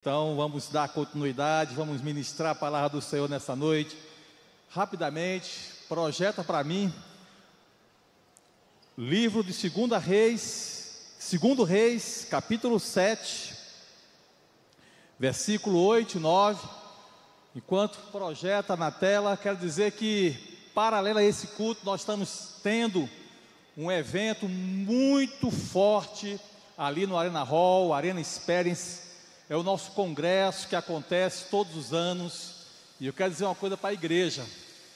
Então vamos dar continuidade, vamos ministrar a palavra do Senhor nessa noite. Rapidamente, projeta para mim livro de 2 Reis, 2 Reis, capítulo 7, versículo 8 e 9. Enquanto projeta na tela, quero dizer que, paralelo a esse culto, nós estamos tendo um evento muito forte ali no Arena Hall, Arena Experience é o nosso congresso que acontece todos os anos. E eu quero dizer uma coisa para a igreja: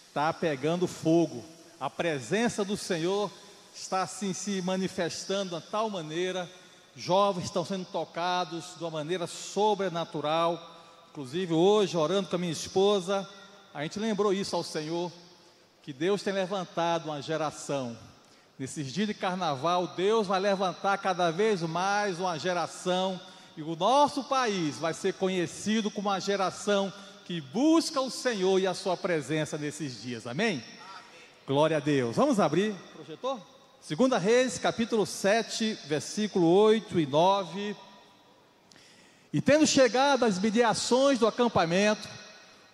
está pegando fogo. A presença do Senhor está assim se manifestando de tal maneira. Jovens estão sendo tocados de uma maneira sobrenatural. Inclusive, hoje, orando com a minha esposa, a gente lembrou isso ao Senhor: que Deus tem levantado uma geração. Nesses dias de carnaval, Deus vai levantar cada vez mais uma geração e o nosso país vai ser conhecido como uma geração que busca o Senhor e a sua presença nesses dias. Amém? Amém. Glória a Deus. Vamos abrir, projetor? Segunda Reis, capítulo 7, versículo 8 e 9. E tendo chegado às mediações do acampamento,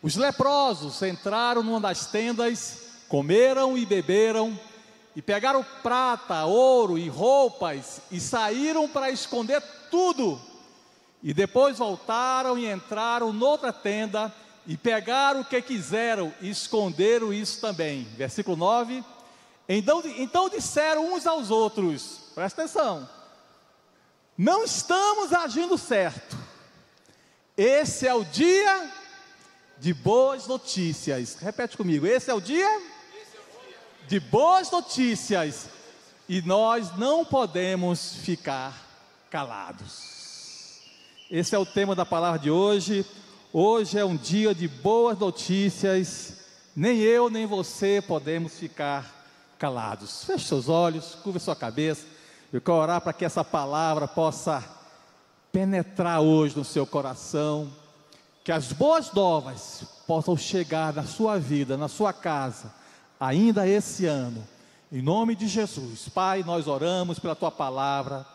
os leprosos entraram numa das tendas, comeram e beberam, e pegaram prata, ouro e roupas, e saíram para esconder tudo e depois voltaram e entraram noutra tenda e pegaram o que quiseram e esconderam isso também. Versículo 9. Então, então disseram uns aos outros: presta atenção, não estamos agindo certo. Esse é o dia de boas notícias. Repete comigo: esse é o dia de boas notícias. E nós não podemos ficar calados. Esse é o tema da palavra de hoje. Hoje é um dia de boas notícias. Nem eu, nem você podemos ficar calados. Feche seus olhos, curva sua cabeça. Eu quero orar para que essa palavra possa penetrar hoje no seu coração. Que as boas novas possam chegar na sua vida, na sua casa, ainda esse ano. Em nome de Jesus. Pai, nós oramos pela tua palavra.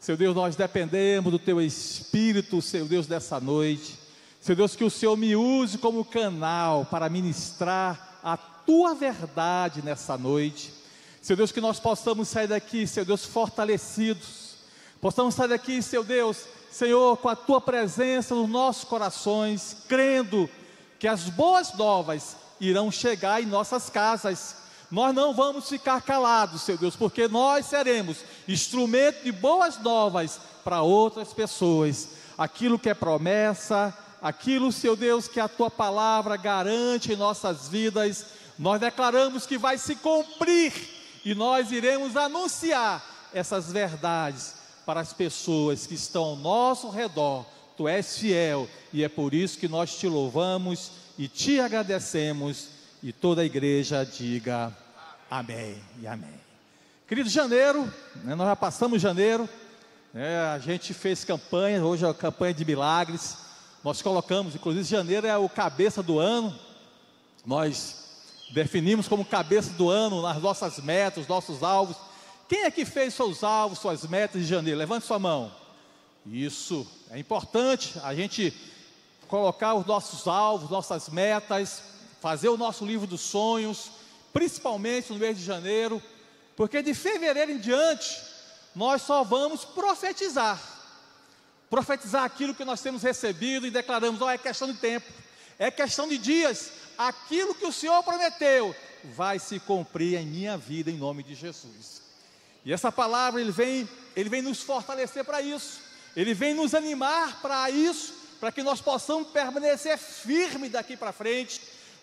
Seu Deus, nós dependemos do Teu Espírito, Seu Deus, dessa noite. Seu Deus, que o Senhor me use como canal para ministrar a Tua verdade nessa noite. Seu Deus, que nós possamos sair daqui, Seu Deus, fortalecidos. Possamos sair daqui, Seu Deus, Senhor, com a Tua presença nos nossos corações, crendo que as boas novas irão chegar em nossas casas nós não vamos ficar calados, seu Deus, porque nós seremos instrumento de boas novas para outras pessoas. Aquilo que é promessa, aquilo, seu Deus, que a tua palavra garante em nossas vidas, nós declaramos que vai se cumprir e nós iremos anunciar essas verdades para as pessoas que estão ao nosso redor. Tu és fiel e é por isso que nós te louvamos e te agradecemos e toda a igreja diga amém e amém. Querido janeiro, né, nós já passamos janeiro, né, a gente fez campanha, hoje é a campanha de milagres, nós colocamos, inclusive janeiro é o cabeça do ano, nós definimos como cabeça do ano nas nossas metas, nossos alvos. Quem é que fez seus alvos, suas metas de janeiro? Levante sua mão. Isso é importante, a gente colocar os nossos alvos, nossas metas, fazer o nosso livro dos sonhos, principalmente no mês de janeiro, porque de fevereiro em diante, nós só vamos profetizar. Profetizar aquilo que nós temos recebido e declaramos: oh, é questão de tempo, é questão de dias. Aquilo que o Senhor prometeu vai se cumprir em minha vida, em nome de Jesus. E essa palavra, ele vem, ele vem nos fortalecer para isso, ele vem nos animar para isso, para que nós possamos permanecer firme daqui para frente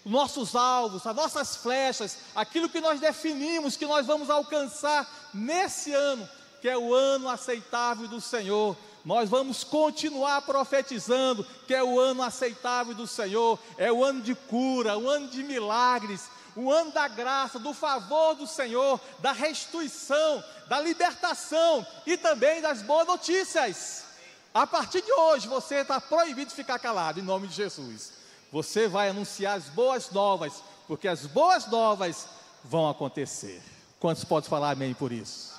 nossos alvos, as nossas flechas, aquilo que nós definimos que nós vamos alcançar nesse ano, que é o ano aceitável do Senhor. Nós vamos continuar profetizando que é o ano aceitável do Senhor, é o ano de cura, o ano de milagres, o ano da graça, do favor do Senhor, da restituição, da libertação e também das boas notícias. A partir de hoje você está proibido de ficar calado, em nome de Jesus você vai anunciar as boas novas, porque as boas novas vão acontecer. Quantos podem falar amém por isso?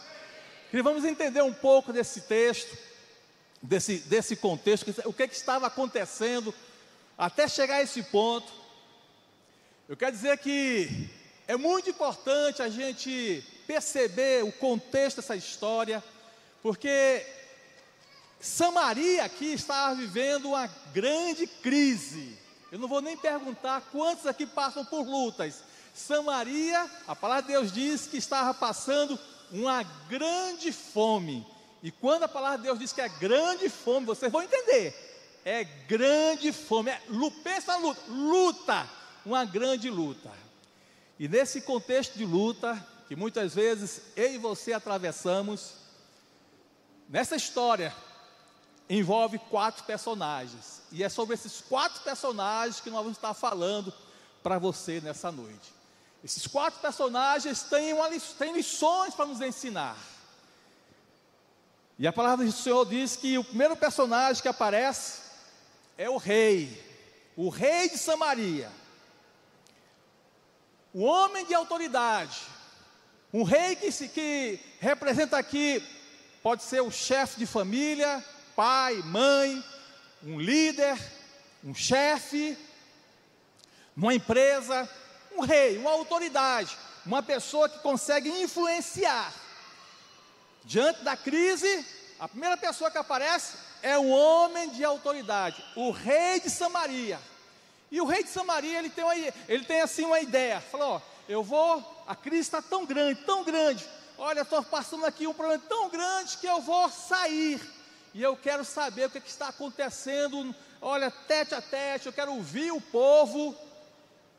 E vamos entender um pouco desse texto. desse, desse contexto, o que, que estava acontecendo até chegar a esse ponto. Eu quero dizer que é muito importante a gente perceber o contexto dessa história, porque Samaria aqui estava vivendo uma grande crise. Eu não vou nem perguntar quantos aqui passam por lutas. Samaria, a palavra de Deus diz que estava passando uma grande fome. E quando a palavra de Deus diz que é grande fome, vocês vão entender. É grande fome, é, pensa luta, luta, uma grande luta. E nesse contexto de luta, que muitas vezes eu e você atravessamos, nessa história envolve quatro personagens. E é sobre esses quatro personagens que nós vamos estar falando para você nessa noite. Esses quatro personagens têm, uma, têm lições para nos ensinar. E a palavra do Senhor diz que o primeiro personagem que aparece é o rei, o rei de Samaria, o homem de autoridade, um rei que, se, que representa aqui, pode ser o chefe de família, pai, mãe, um líder, um chefe, numa empresa, um rei, uma autoridade, uma pessoa que consegue influenciar. Diante da crise, a primeira pessoa que aparece é um homem de autoridade, o rei de Samaria. E o rei de Samaria, ele tem, uma, ele tem assim uma ideia, falou, ó, eu vou, a crise está tão grande, tão grande, olha, estou passando aqui um problema tão grande que eu vou sair e eu quero saber o que, que, está acontecendo, olha, tete a tete, eu quero ouvir o povo.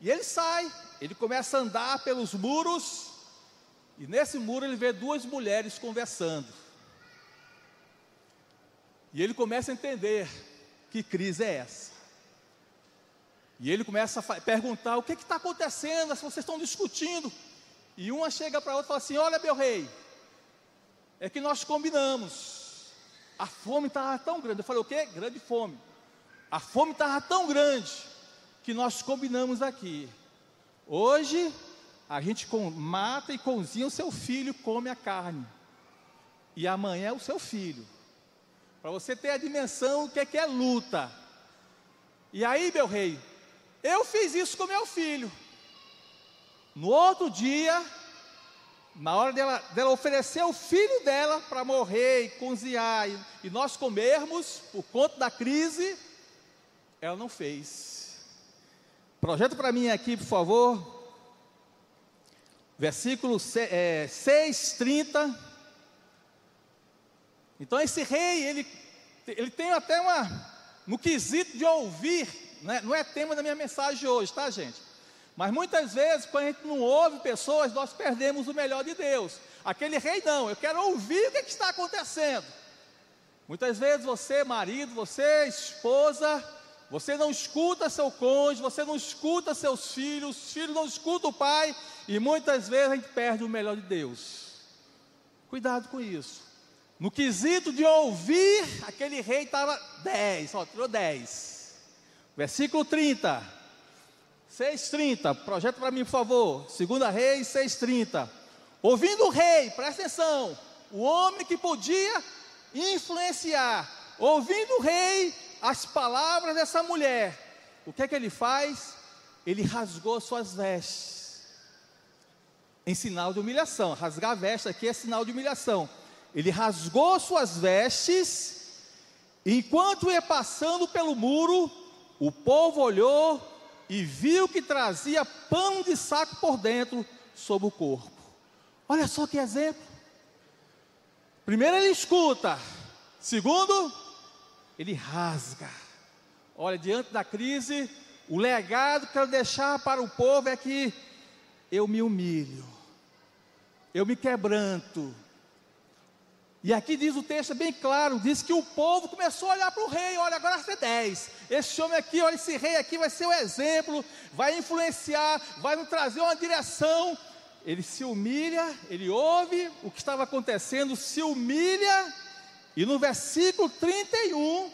E ele sai, ele começa a andar pelos muros, e nesse muro ele vê duas mulheres conversando. E ele começa a entender que crise é essa. E ele começa a perguntar: o que está acontecendo? Vocês estão discutindo. E uma chega para a outra e fala assim: Olha, meu rei, é que nós combinamos. A fome estava tão grande. Eu falei, o quê? Grande fome. A fome estava tão grande que nós combinamos aqui. Hoje a gente mata e cozinha o seu filho, come a carne. E amanhã é o seu filho. Para você ter a dimensão do que é, que é luta. E aí, meu rei, eu fiz isso com meu filho. No outro dia, na hora dela, dela oferecer o filho dela para morrer e cozinhar e, e, nós comermos, por conta da crise, ela não fez. Projeto para mim aqui, por favor. Versículo é, 6, 30. Então esse rei, ele, ele tem até uma, no quesito de ouvir, né? não é tema da minha mensagem hoje, tá gente? Mas muitas vezes, quando a gente não ouve pessoas, nós perdemos o melhor de Deus. Aquele rei não, eu quero ouvir o que, que está acontecendo. Muitas vezes você, marido, você, esposa, você não escuta seu cônjuge, você não escuta seus filhos, os filhos não escutam o pai, e muitas vezes a gente perde o melhor de Deus. Cuidado com isso. No quesito de ouvir, aquele rei estava 10, ó, tirou 10. Versículo 30. 6,30, projeto para mim, por favor. Segunda Reis 6,30. Ouvindo o rei, presta atenção, o homem que podia influenciar, ouvindo o rei as palavras dessa mulher, o que é que ele faz? Ele rasgou suas vestes, em sinal de humilhação. Rasgar a veste aqui é sinal de humilhação. Ele rasgou suas vestes, enquanto ia passando pelo muro, o povo olhou e viu que trazia pão de saco por dentro sobre o corpo. Olha só que exemplo. Primeiro ele escuta, segundo, ele rasga. Olha, diante da crise, o legado que eu quero deixar para o povo é que eu me humilho, eu me quebranto, e aqui diz o texto bem claro, diz que o povo começou a olhar para o rei, olha, agora vai ser 10. Esse homem aqui, olha, esse rei aqui vai ser o exemplo, vai influenciar, vai nos trazer uma direção. Ele se humilha, ele ouve o que estava acontecendo, se humilha, e no versículo 31,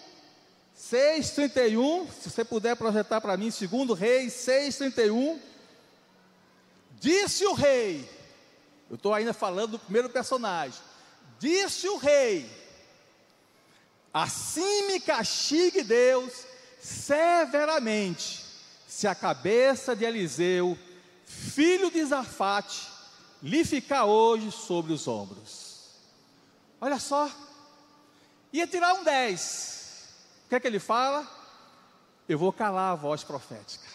6, 31, se você puder projetar para mim, segundo rei 6, 31, disse o rei, eu estou ainda falando do primeiro personagem, Disse o rei: Assim me castigue Deus severamente, se a cabeça de Eliseu, filho de Zafate, lhe ficar hoje sobre os ombros. Olha só, ia tirar um 10. O que é que ele fala? Eu vou calar a voz profética.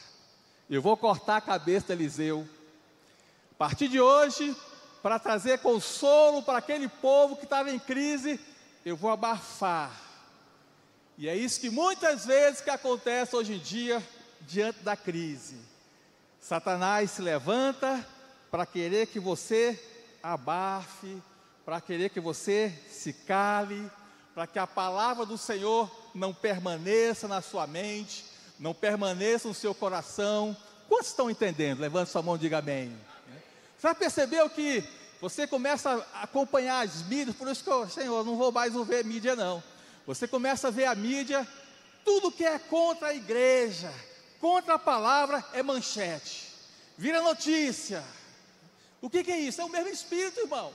Eu vou cortar a cabeça de Eliseu. A partir de hoje, para trazer consolo para aquele povo que estava em crise, eu vou abafar. E é isso que muitas vezes que acontece hoje em dia diante da crise. Satanás se levanta para querer que você abafe, para querer que você se cale, para que a palavra do Senhor não permaneça na sua mente, não permaneça no seu coração. Quantos estão entendendo? Levante sua mão e diga amém. Você já percebeu que você começa a acompanhar as mídias, por isso que eu, Senhor, não vou mais ver mídia não. Você começa a ver a mídia, tudo que é contra a igreja, contra a palavra é manchete, vira notícia. O que, que é isso? É o mesmo espírito, irmão.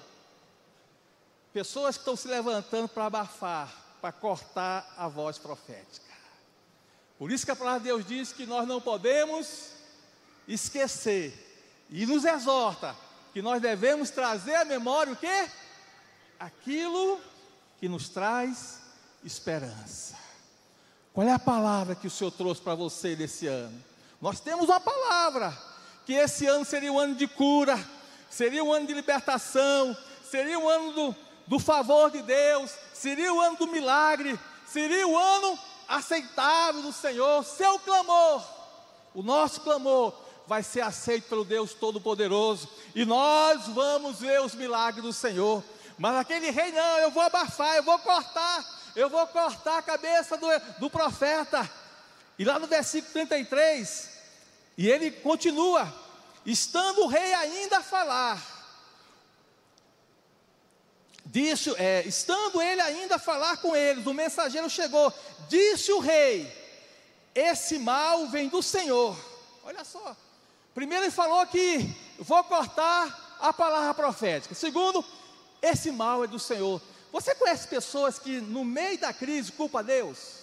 Pessoas que estão se levantando para abafar, para cortar a voz profética. Por isso que a palavra de Deus diz que nós não podemos esquecer e nos exorta que nós devemos trazer à memória o que? Aquilo que nos traz esperança. Qual é a palavra que o Senhor trouxe para você nesse ano? Nós temos uma palavra que esse ano seria um ano de cura, seria um ano de libertação, seria um ano do, do favor de Deus, seria o ano do milagre, seria o ano aceitável do Senhor. Seu clamor, o nosso clamor, vai ser aceito pelo Deus Todo-Poderoso, e nós vamos ver os milagres do Senhor. Mas aquele rei, não, eu vou abafar, eu vou cortar, eu vou cortar a cabeça do, do profeta. E lá no versículo 33, e ele continua, estando o rei ainda a falar, Disse, é, estando ele ainda a falar com eles, o mensageiro chegou, disse o rei: Esse mal vem do Senhor. Olha só. Primeiro ele falou que vou cortar a palavra profética. Segundo, esse mal é do Senhor. Você conhece pessoas que no meio da crise culpa Deus?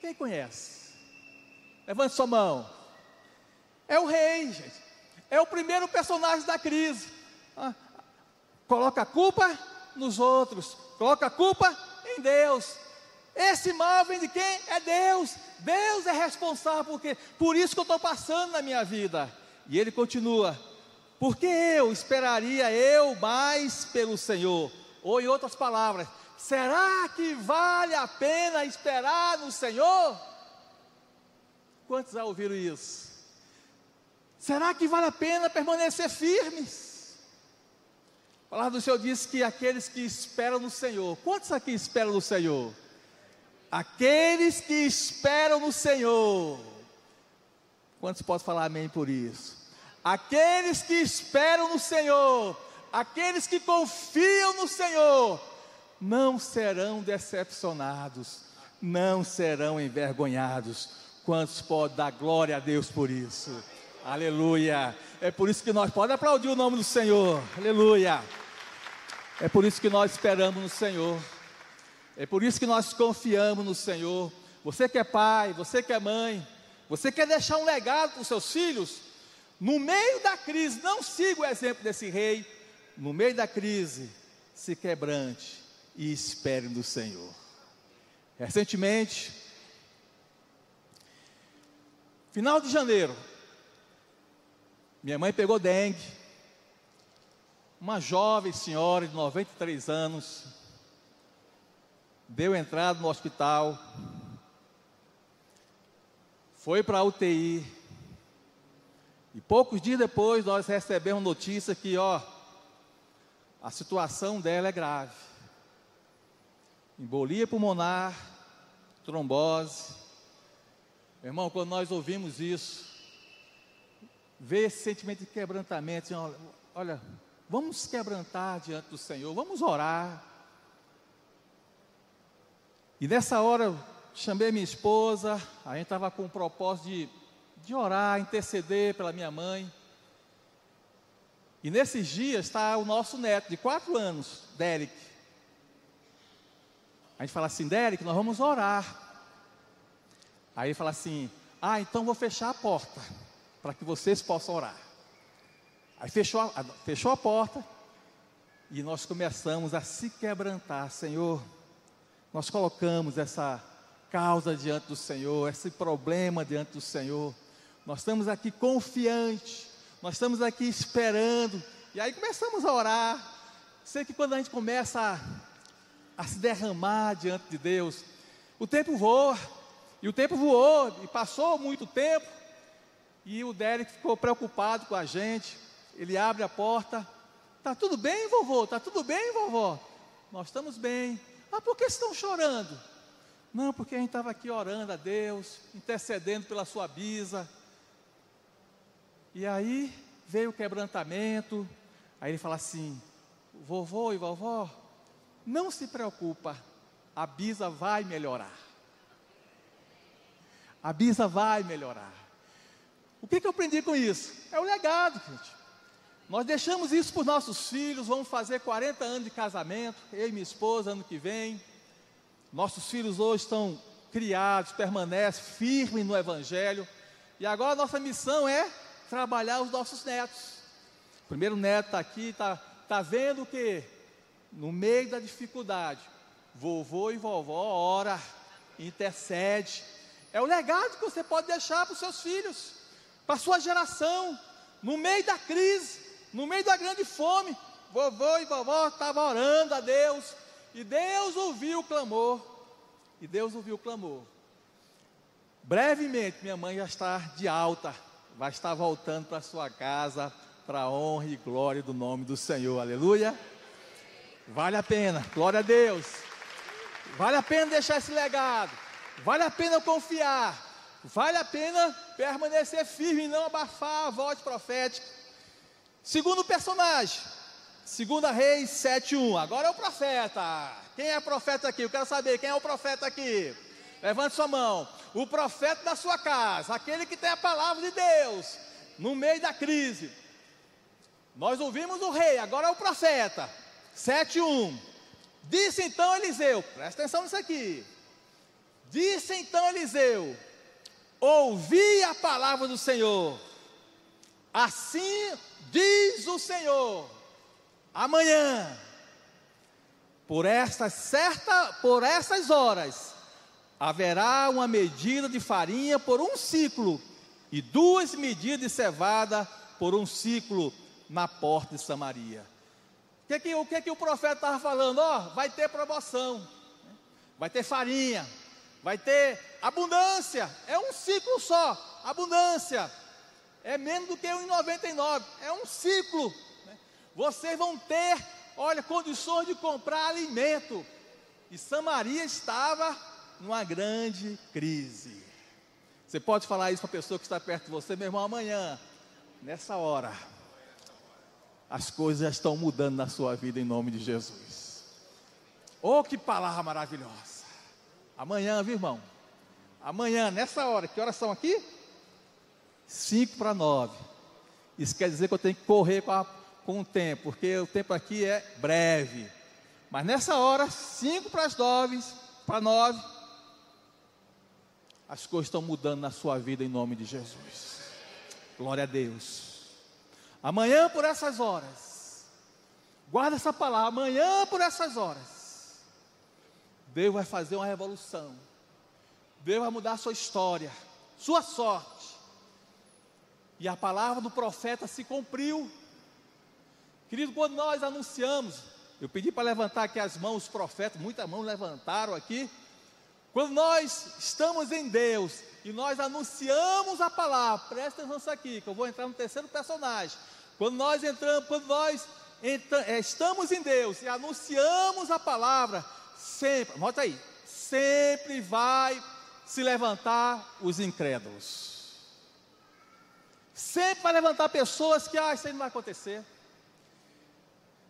Quem conhece? Levante sua mão. É o rei, gente. É o primeiro personagem da crise. Ah, coloca a culpa nos outros, coloca a culpa em Deus. Esse mal vem de quem? É Deus. Deus é responsável porque por isso que eu estou passando na minha vida. E ele continua: porque eu esperaria eu mais pelo Senhor? Ou em outras palavras, será que vale a pena esperar no Senhor? Quantos já ouviram isso? Será que vale a pena permanecer firmes? A palavra do Senhor diz que aqueles que esperam no Senhor, quantos aqui esperam no Senhor? Aqueles que esperam no Senhor, quantos podem falar amém por isso? Aqueles que esperam no Senhor, aqueles que confiam no Senhor, não serão decepcionados, não serão envergonhados. Quantos podem dar glória a Deus por isso? Aleluia. É por isso que nós podemos aplaudir o nome do Senhor. Aleluia. É por isso que nós esperamos no Senhor. É por isso que nós confiamos no Senhor. Você que é pai, você que é mãe, você quer deixar um legado para os seus filhos? No meio da crise, não siga o exemplo desse rei. No meio da crise, se quebrante e espere no Senhor. Recentemente, final de janeiro, minha mãe pegou dengue uma jovem senhora de 93 anos deu entrada no hospital, foi para a UTI, e poucos dias depois nós recebemos notícia que, ó, a situação dela é grave. Embolia pulmonar, trombose. Irmão, quando nós ouvimos isso, vê esse sentimento de quebrantamento, assim, olha, Vamos quebrantar diante do Senhor, vamos orar. E nessa hora eu chamei minha esposa, a gente estava com o propósito de, de orar, interceder pela minha mãe. E nesses dias está o nosso neto, de quatro anos, Derek. A gente fala assim, Derek, nós vamos orar. Aí ele fala assim: Ah, então vou fechar a porta, para que vocês possam orar. Aí fechou a, fechou a porta, e nós começamos a se quebrantar, Senhor. Nós colocamos essa causa diante do Senhor, esse problema diante do Senhor. Nós estamos aqui confiantes, nós estamos aqui esperando. E aí começamos a orar. Sei que quando a gente começa a, a se derramar diante de Deus, o tempo voa, e o tempo voou, e passou muito tempo, e o Derek ficou preocupado com a gente. Ele abre a porta. Tá tudo bem, vovô? Tá tudo bem, vovó? Nós estamos bem. Ah, por que estão chorando? Não, porque a gente estava aqui orando a Deus, intercedendo pela sua bisa. E aí veio o quebrantamento. Aí ele fala assim: vovô e vovó, não se preocupa, a bisa vai melhorar a bisa vai melhorar. O que, que eu aprendi com isso? É o legado, gente. Nós deixamos isso para os nossos filhos, vamos fazer 40 anos de casamento, eu e minha esposa, ano que vem. Nossos filhos hoje estão criados, permanecem firmes no Evangelho. E agora a nossa missão é trabalhar os nossos netos. O primeiro neto está aqui, está tá vendo que no meio da dificuldade, vovô e vovó ora, intercede, é o legado que você pode deixar para os seus filhos, para a sua geração, no meio da crise, no meio da grande fome. Vovô e vovó estavam orando a Deus, e Deus ouviu o clamor. E Deus ouviu o clamor. Brevemente, minha mãe já está de alta, vai estar voltando para sua casa, para a honra e glória do nome do Senhor. Aleluia. Vale a pena, glória a Deus. Vale a pena deixar esse legado. Vale a pena confiar, vale a pena permanecer firme e não abafar a voz profética. Segundo personagem, segunda Reis 7:1. Agora é o profeta. Quem é profeta aqui? Eu quero saber quem é o profeta aqui. Levante sua mão. O profeta da sua casa, aquele que tem a palavra de Deus no meio da crise. Nós ouvimos o rei, agora é o profeta. 7:1. Disse então Eliseu, presta atenção nisso aqui. Disse então Eliseu: Ouvi a palavra do Senhor. Assim diz o Senhor: Amanhã, por estas certa, por essas horas, haverá uma medida de farinha por um ciclo e duas medidas de cevada por um ciclo na porta de Samaria. O que, que, o, que, que o profeta estava falando? Ó, oh, vai ter promoção, vai ter farinha, vai ter abundância, é um ciclo só, abundância, é menos do que 1,99, é um ciclo. Né? Vocês vão ter, olha, condições de comprar alimento. E Samaria estava numa grande crise. Você pode falar isso para a pessoa que está perto de você, meu irmão, amanhã, nessa hora, as coisas já estão mudando na sua vida em nome de Jesus. Oh, que palavra maravilhosa! Amanhã, viu, irmão? Amanhã, nessa hora, que horas são aqui? Cinco para nove. Isso quer dizer que eu tenho que correr com, a, com o tempo, porque o tempo aqui é breve. Mas nessa hora, cinco para as nove, para nove, as coisas estão mudando na sua vida em nome de Jesus. Glória a Deus. Amanhã por essas horas. Guarda essa palavra. Amanhã por essas horas Deus vai fazer uma revolução. Deus vai mudar a sua história, sua sorte. E a palavra do profeta se cumpriu. Querido, quando nós anunciamos, eu pedi para levantar aqui as mãos, os profetas, muitas mãos levantaram aqui. Quando nós estamos em Deus e nós anunciamos a palavra, presta atenção aqui, que eu vou entrar no terceiro personagem. Quando nós entramos, quando nós entra, é, estamos em Deus e anunciamos a palavra, sempre, nota aí, sempre vai se levantar os incrédulos. Sempre vai levantar pessoas que, ah, isso aí não vai acontecer.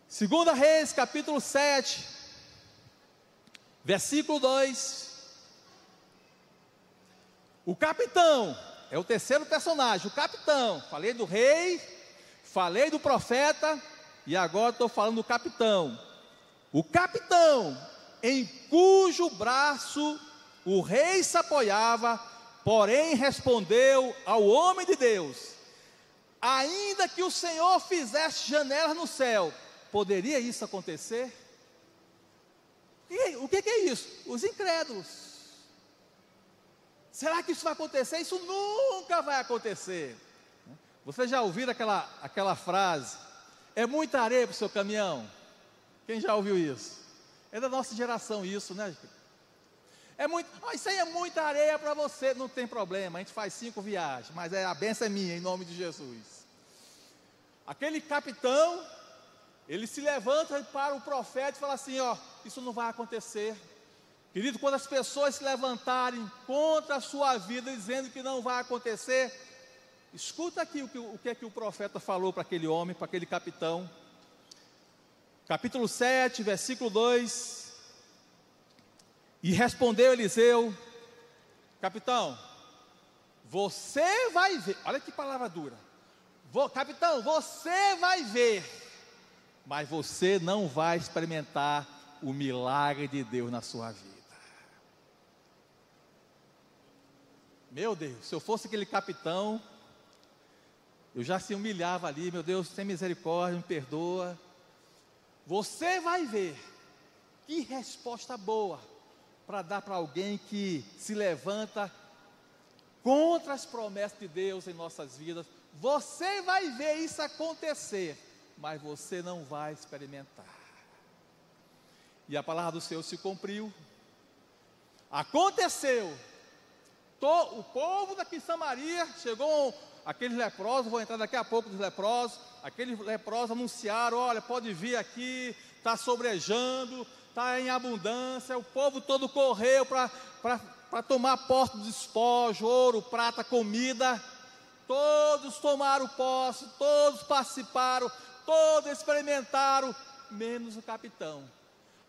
Segunda Reis, capítulo 7, versículo 2. O capitão, é o terceiro personagem, o capitão. Falei do rei, falei do profeta, e agora estou falando do capitão. O capitão em cujo braço o rei se apoiava, porém respondeu ao homem de Deus: Ainda que o Senhor fizesse janelas no céu, poderia isso acontecer? E, o que, que é isso? Os incrédulos. Será que isso vai acontecer? Isso nunca vai acontecer. Você já ouviu aquela, aquela frase? É muita areia para o seu caminhão? Quem já ouviu isso? É da nossa geração isso, né? É muito, oh, isso aí é muita areia para você, não tem problema, a gente faz cinco viagens, mas é, a benção é minha, em nome de Jesus. Aquele capitão, ele se levanta para o profeta e fala assim: ó, isso não vai acontecer. Querido, quando as pessoas se levantarem contra a sua vida, dizendo que não vai acontecer, escuta aqui o que, o que é que o profeta falou para aquele homem, para aquele capitão capítulo 7, versículo 2. E respondeu Eliseu: Capitão, você vai ver, olha que palavra dura. Vou, capitão, você vai ver, mas você não vai experimentar o milagre de Deus na sua vida. Meu Deus, se eu fosse aquele capitão, eu já se humilhava ali, meu Deus, tem misericórdia, me perdoa. Você vai ver que resposta boa para dar para alguém que se levanta contra as promessas de Deus em nossas vidas. Você vai ver isso acontecer, mas você não vai experimentar. E a palavra do Senhor se cumpriu. Aconteceu. O povo daqui de Samaria chegou aqueles leprosos, vou entrar daqui a pouco dos leprosos, aqueles leprosos anunciaram: olha, pode vir aqui, está sobrejando, está em abundância. O povo todo correu para tomar posse do despojo, ouro, prata, comida. Todos tomaram posse, todos participaram, todos experimentaram, menos o capitão.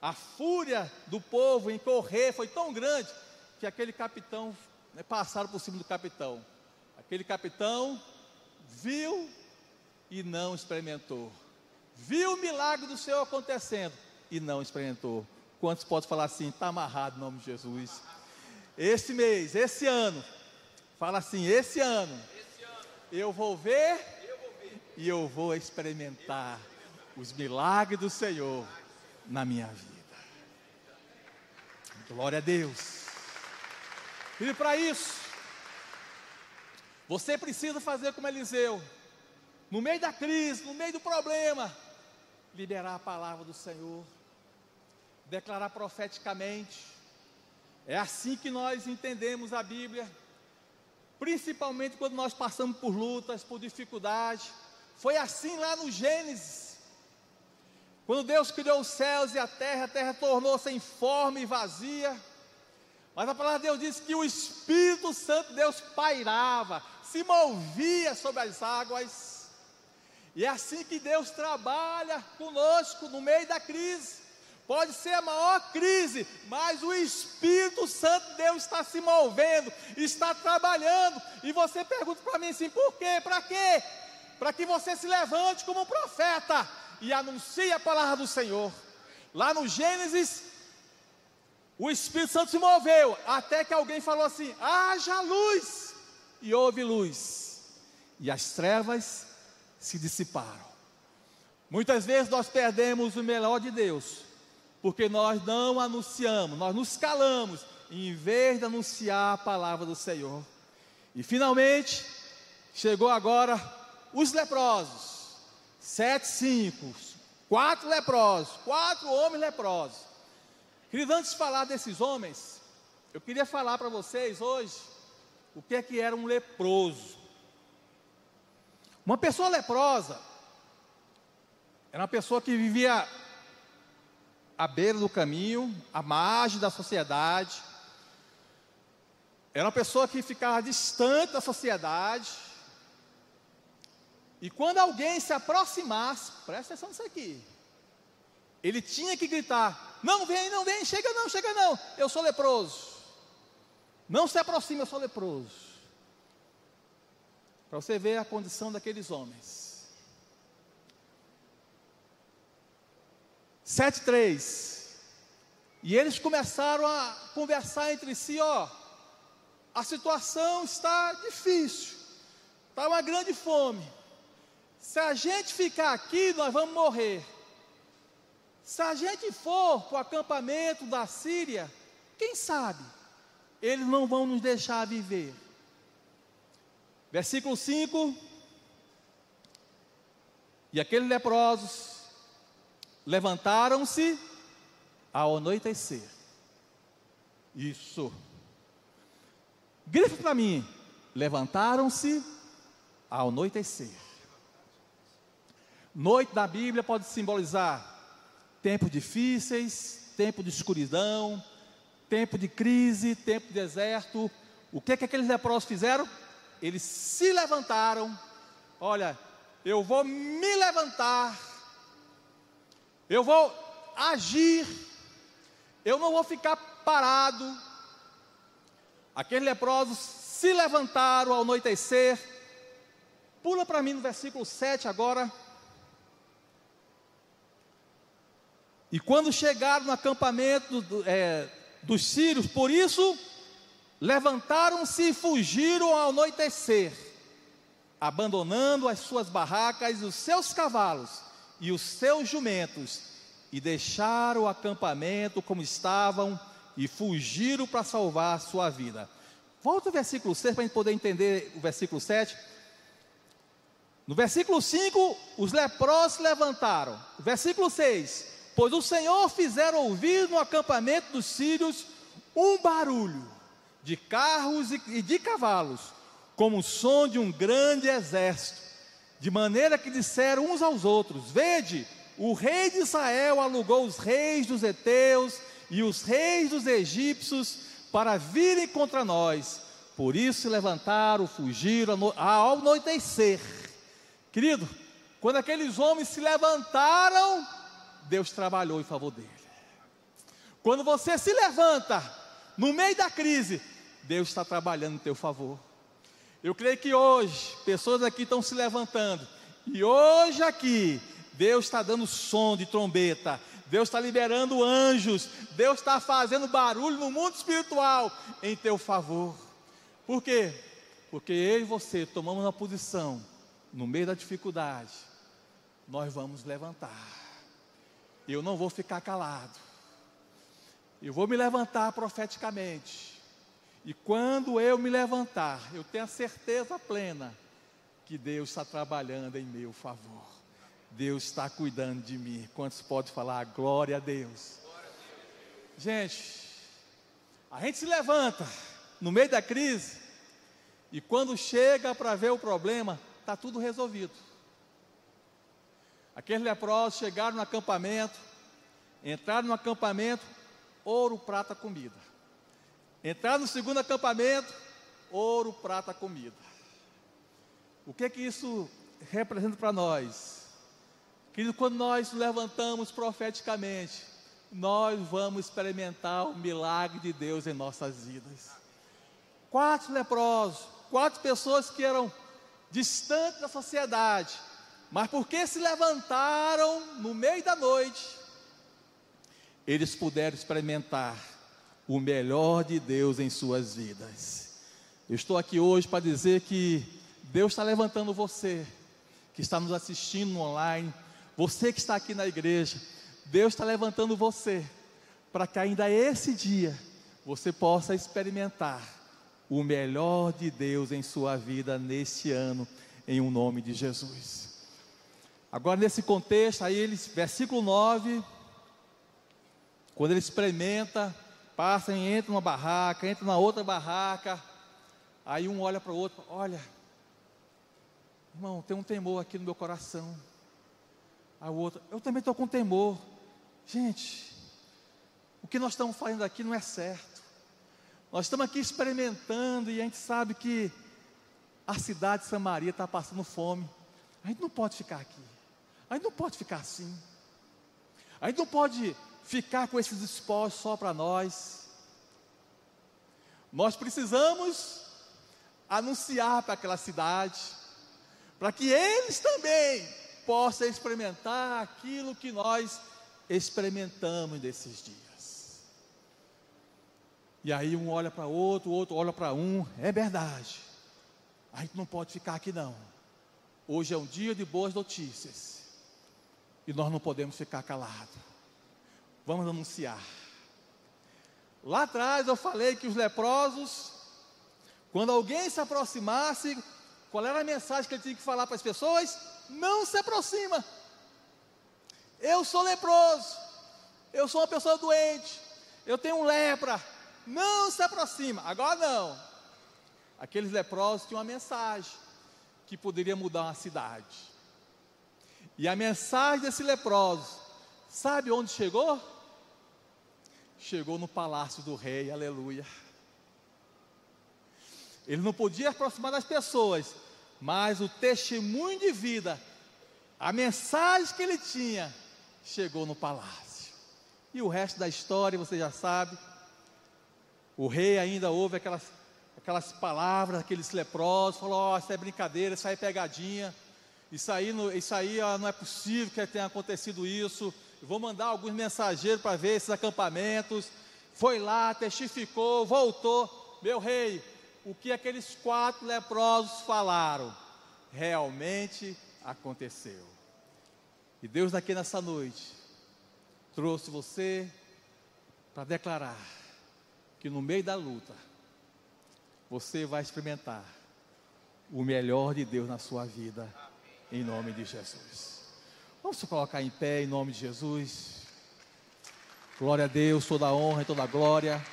A fúria do povo em correr foi tão grande que aquele capitão né, passaram por cima do capitão. Aquele capitão viu e não experimentou. Viu o milagre do Senhor acontecendo e não experimentou. Quantos podem falar assim? Está amarrado em nome de Jesus. Esse mês, esse ano, fala assim: esse ano, eu vou ver e eu vou experimentar os milagres do Senhor na minha vida. Glória a Deus. E para isso, você precisa fazer como Eliseu, no meio da crise, no meio do problema, liberar a palavra do Senhor, declarar profeticamente. É assim que nós entendemos a Bíblia, principalmente quando nós passamos por lutas, por dificuldade. Foi assim lá no Gênesis. Quando Deus criou os céus e a terra, a terra tornou-se em forma e vazia. Mas a palavra de Deus diz que o Espírito Santo de Deus pairava, se movia sobre as águas. E é assim que Deus trabalha conosco no meio da crise. Pode ser a maior crise, mas o Espírito Santo de Deus está se movendo, está trabalhando. E você pergunta para mim assim: por quê? Para quê? Para que você se levante como profeta e anuncie a palavra do Senhor. Lá no Gênesis, o Espírito Santo se moveu, até que alguém falou assim: haja luz e houve luz, e as trevas se dissiparam. Muitas vezes nós perdemos o melhor de Deus, porque nós não anunciamos, nós nos calamos, em vez de anunciar a palavra do Senhor. E finalmente, chegou agora os leprosos, sete, cinco, quatro leprosos, quatro homens leprosos. Querido, antes de falar desses homens, eu queria falar para vocês hoje o que é que era um leproso. Uma pessoa leprosa era uma pessoa que vivia à beira do caminho, à margem da sociedade. Era uma pessoa que ficava distante da sociedade. E quando alguém se aproximasse, presta atenção nisso aqui. Ele tinha que gritar: Não vem, não vem, chega não, chega não, eu sou leproso. Não se aproxime, eu sou leproso. Para você ver a condição daqueles homens. 7,3. E eles começaram a conversar entre si, ó, a situação está difícil. Está uma grande fome. Se a gente ficar aqui, nós vamos morrer. Se a gente for para o acampamento da Síria, quem sabe, eles não vão nos deixar viver. Versículo 5: E aqueles leprosos levantaram-se ao anoitecer. Isso. Grife para mim. Levantaram-se ao anoitecer. Noite da Bíblia pode simbolizar tempos difíceis, tempo de escuridão, tempo de crise, tempo de deserto. O que é que aqueles leprosos fizeram? Eles se levantaram. Olha, eu vou me levantar. Eu vou agir. Eu não vou ficar parado. Aqueles leprosos se levantaram ao anoitecer. Pula para mim no versículo 7 agora. E quando chegaram no acampamento é, dos sírios, por isso levantaram-se e fugiram ao anoitecer, abandonando as suas barracas, os seus cavalos e os seus jumentos, e deixaram o acampamento como estavam e fugiram para salvar sua vida. Volta ao versículo 6 para a gente poder entender o versículo 7. No versículo 5, os leprosos levantaram. Versículo 6: Pois o Senhor fizera ouvir no acampamento dos sírios um barulho de carros e de cavalos, como o som de um grande exército, de maneira que disseram uns aos outros: Vede, o rei de Israel alugou os reis dos heteus e os reis dos egípcios para virem contra nós. Por isso se levantaram, fugiram ao anoitecer. Querido, quando aqueles homens se levantaram, Deus trabalhou em favor dele. Quando você se levanta no meio da crise, Deus está trabalhando em teu favor. Eu creio que hoje, pessoas aqui estão se levantando, e hoje aqui, Deus está dando som de trombeta, Deus está liberando anjos, Deus está fazendo barulho no mundo espiritual em teu favor. Por quê? Porque eu e você tomamos uma posição no meio da dificuldade, nós vamos levantar eu não vou ficar calado. Eu vou me levantar profeticamente. E quando eu me levantar, eu tenho a certeza plena que Deus está trabalhando em meu favor. Deus está cuidando de mim. Quantos podem falar glória a Deus? Gente, a gente se levanta no meio da crise e quando chega para ver o problema, está tudo resolvido. Aqueles leprosos chegaram no acampamento, entraram no acampamento, ouro, prata, comida. Entraram no segundo acampamento, ouro, prata, comida. O que é que isso representa para nós? Que quando nós levantamos profeticamente, nós vamos experimentar o milagre de Deus em nossas vidas. Quatro leprosos, quatro pessoas que eram distantes da sociedade, mas porque se levantaram no meio da noite, eles puderam experimentar o melhor de Deus em suas vidas. Eu estou aqui hoje para dizer que Deus está levantando você, que está nos assistindo online, você que está aqui na igreja, Deus está levantando você, para que ainda esse dia você possa experimentar o melhor de Deus em sua vida neste ano, em um nome de Jesus. Agora, nesse contexto, aí eles, versículo 9, quando ele experimenta, passa e entra numa barraca, entra na outra barraca, aí um olha para o outro, olha, irmão, tem um temor aqui no meu coração. Aí o outro, eu também estou com temor. Gente, o que nós estamos fazendo aqui não é certo. Nós estamos aqui experimentando e a gente sabe que a cidade de Samaria está passando fome. A gente não pode ficar aqui. A gente não pode ficar assim. A gente não pode ficar com esses espólios só para nós. Nós precisamos anunciar para aquela cidade, para que eles também possam experimentar aquilo que nós experimentamos nesses dias. E aí um olha para outro, o outro olha para um. É verdade. A gente não pode ficar aqui não. Hoje é um dia de boas notícias. E nós não podemos ficar calados. Vamos anunciar. Lá atrás eu falei que os leprosos, quando alguém se aproximasse, qual era a mensagem que ele tinha que falar para as pessoas? Não se aproxima. Eu sou leproso. Eu sou uma pessoa doente. Eu tenho lepra. Não se aproxima. Agora não. Aqueles leprosos tinham uma mensagem que poderia mudar uma cidade. E a mensagem desse leproso, sabe onde chegou? chegou no palácio do rei, aleluia. Ele não podia aproximar das pessoas, mas o testemunho de vida, a mensagem que ele tinha, chegou no palácio. E o resto da história você já sabe. O rei ainda ouve aquelas, aquelas palavras, aqueles leprosos, falou: oh, isso é brincadeira, isso aí é pegadinha, isso aí, isso aí não é possível que tenha acontecido isso vou mandar alguns mensageiros para ver esses acampamentos. Foi lá, testificou, voltou. Meu rei, o que aqueles quatro leprosos falaram realmente aconteceu. E Deus aqui nessa noite trouxe você para declarar que no meio da luta você vai experimentar o melhor de Deus na sua vida, em nome de Jesus. Vamos se colocar em pé em nome de Jesus. Glória a Deus, toda a honra e toda a glória.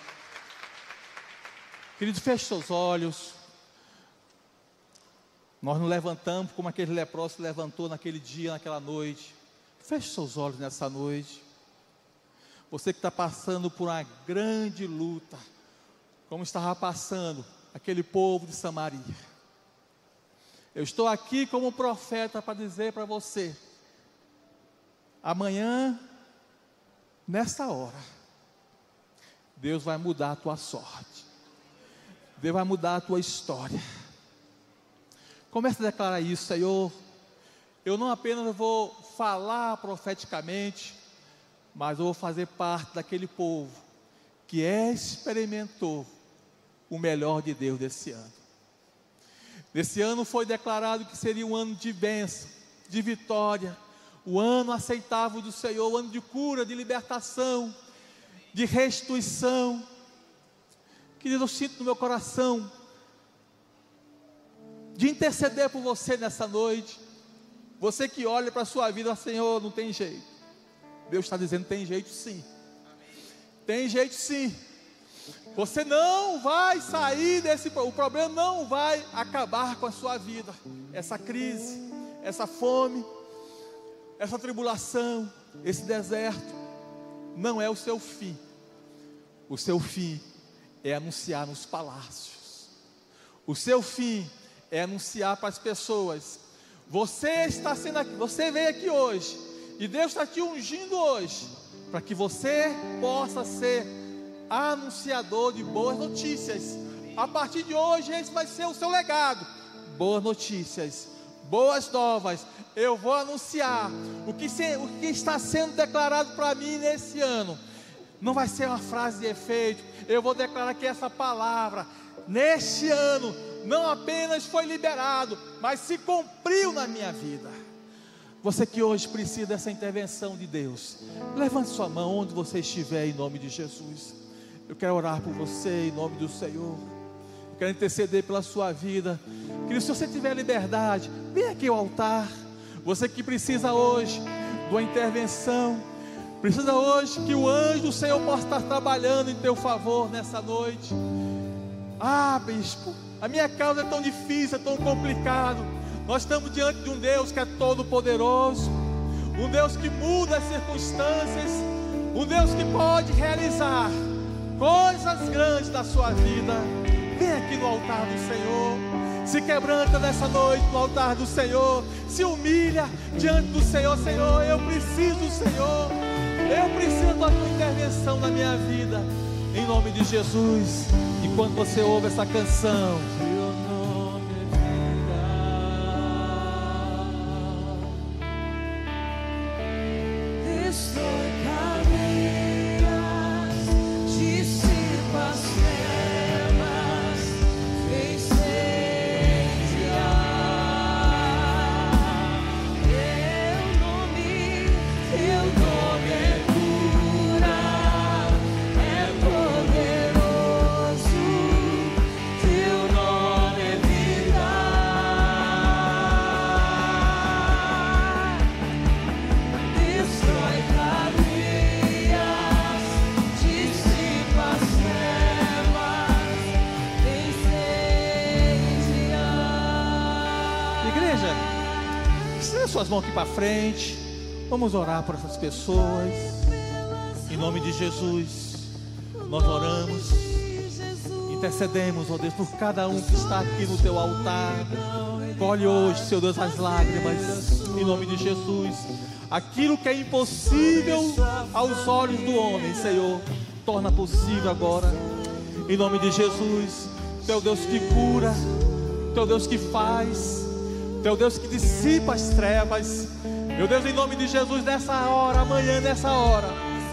Querido, feche seus olhos. Nós nos levantamos como aquele leproso se levantou naquele dia, naquela noite. Feche seus olhos nessa noite. Você que está passando por uma grande luta, como estava passando aquele povo de Samaria. Eu estou aqui como profeta para dizer para você Amanhã, nesta hora, Deus vai mudar a tua sorte. Deus vai mudar a tua história. Comece a declarar isso, Senhor. Eu não apenas vou falar profeticamente, mas eu vou fazer parte daquele povo que experimentou o melhor de Deus desse ano. Nesse ano foi declarado que seria um ano de bênção, de vitória, o ano aceitável do Senhor, o ano de cura, de libertação, de restituição. Querido, eu sinto no meu coração de interceder por você nessa noite. Você que olha para a sua vida, Senhor, não tem jeito. Deus está dizendo: tem jeito sim. Tem jeito sim. Você não vai sair desse o problema não vai acabar com a sua vida. Essa crise, essa fome, essa tribulação, esse deserto, não é o seu fim. O seu fim é anunciar nos palácios. O seu fim é anunciar para as pessoas. Você está sendo aqui, você veio aqui hoje e Deus está te ungindo hoje para que você possa ser anunciador de boas notícias. A partir de hoje esse vai ser o seu legado. Boas notícias, boas novas eu vou anunciar o que, se, o que está sendo declarado para mim nesse ano. Não vai ser uma frase de efeito. Eu vou declarar que essa palavra, neste ano, não apenas foi liberado, mas se cumpriu na minha vida. Você que hoje precisa dessa intervenção de Deus, levante sua mão onde você estiver, em nome de Jesus. Eu quero orar por você, em nome do Senhor. Quero interceder pela sua vida. Querido, se você tiver liberdade, vem aqui ao altar. Você que precisa hoje de uma intervenção, precisa hoje que o anjo do Senhor possa estar trabalhando em teu favor nessa noite. Ah, bispo, a minha causa é tão difícil, é tão complicado. Nós estamos diante de um Deus que é todo poderoso, um Deus que muda as circunstâncias, um Deus que pode realizar coisas grandes na sua vida. Vem aqui no altar do Senhor. Se quebranta nessa noite no altar do Senhor, se humilha diante do Senhor, Senhor, eu preciso Senhor, eu preciso da tua intervenção na minha vida, em nome de Jesus. E quando você ouve essa canção, mãos aqui para frente. Vamos orar por essas pessoas. Em nome de Jesus, nós oramos, intercedemos, ó Deus, por cada um que está aqui no teu altar. Colhe hoje, Senhor Deus, as lágrimas, em nome de Jesus. Aquilo que é impossível aos olhos do homem, Senhor, torna possível agora, em nome de Jesus. Teu Deus que cura, teu Deus que faz, teu Deus que dissipa as trevas. Meu Deus, em nome de Jesus, nessa hora, amanhã, nessa hora,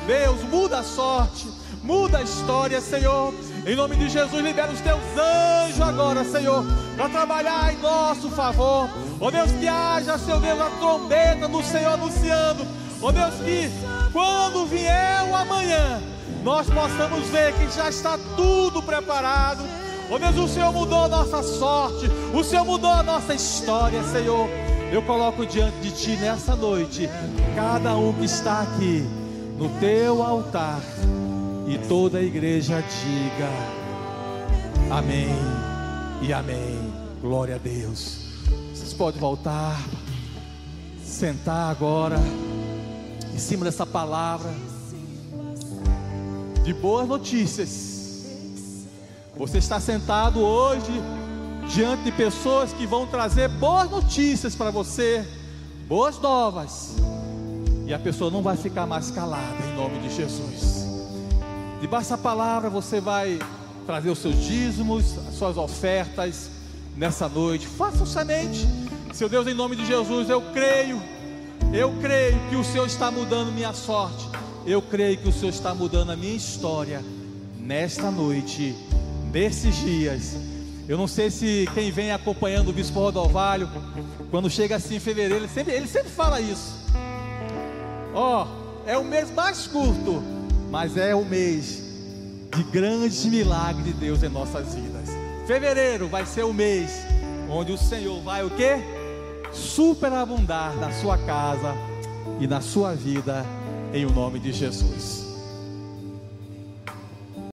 Deus, muda a sorte, muda a história, Senhor. Em nome de Jesus, libera os teus anjos agora, Senhor, para trabalhar em nosso favor. Ó oh Deus, que haja, seu Deus, a trombeta do Senhor anunciando. Ó oh Deus, que quando vier o amanhã, nós possamos ver que já está tudo preparado. Oh Deus, o Senhor mudou a nossa sorte, o Senhor mudou a nossa história, Senhor. Eu coloco diante de Ti nessa noite, cada um que está aqui no Teu altar e toda a igreja diga amém e amém. Glória a Deus. Vocês podem voltar, sentar agora, em cima dessa palavra de boas notícias. Você está sentado hoje diante de pessoas que vão trazer boas notícias para você, boas novas, e a pessoa não vai ficar mais calada em nome de Jesus. Debaixo da palavra você vai trazer os seus dízimos, as suas ofertas nessa noite. Faça semente. Seu Deus, em nome de Jesus, eu creio. Eu creio que o Senhor está mudando minha sorte. Eu creio que o Senhor está mudando a minha história nesta noite, nesses dias. Eu não sei se quem vem acompanhando o Bispo Rodovalho, quando chega assim em fevereiro, ele sempre, ele sempre fala isso. Ó, oh, é o mês mais curto mas é o mês de grandes milagres de Deus em nossas vidas. Fevereiro vai ser o mês onde o Senhor vai o quê? Superabundar na sua casa e na sua vida em o nome de Jesus.